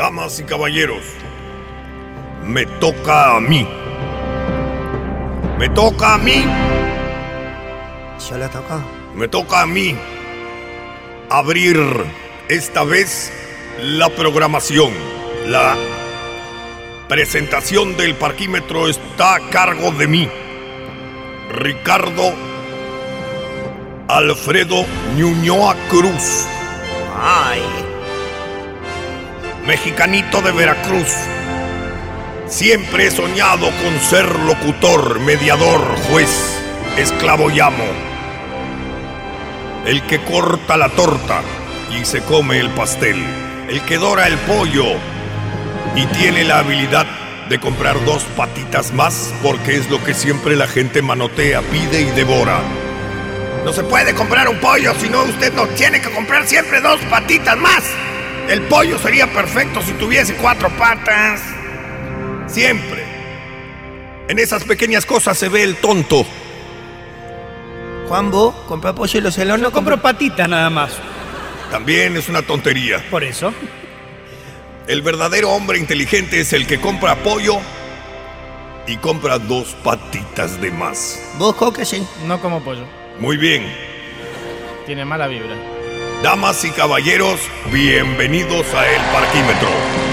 Damas y caballeros, me toca a mí. Me toca a mí. Yo le toco. Me toca a mí abrir esta vez la programación. La presentación del parquímetro está a cargo de mí. Ricardo Alfredo Ñuñoa Cruz. Ay. Mexicanito de Veracruz. Siempre he soñado con ser locutor, mediador, juez, esclavo y amo. El que corta la torta y se come el pastel. El que dora el pollo y tiene la habilidad de comprar dos patitas más porque es lo que siempre la gente manotea, pide y devora. No se puede comprar un pollo, si no usted no tiene que comprar siempre dos patitas más. El pollo sería perfecto si tuviese cuatro patas. Siempre. En esas pequeñas cosas se ve el tonto. Juan, vos compra pollo y los celos No compro patitas nada más. También es una tontería. Por eso. El verdadero hombre inteligente es el que compra pollo y compra dos patitas de más. Vos, Coque, sí. No como pollo. Muy bien. Tiene mala vibra. Damas y caballeros, bienvenidos a El Parquímetro.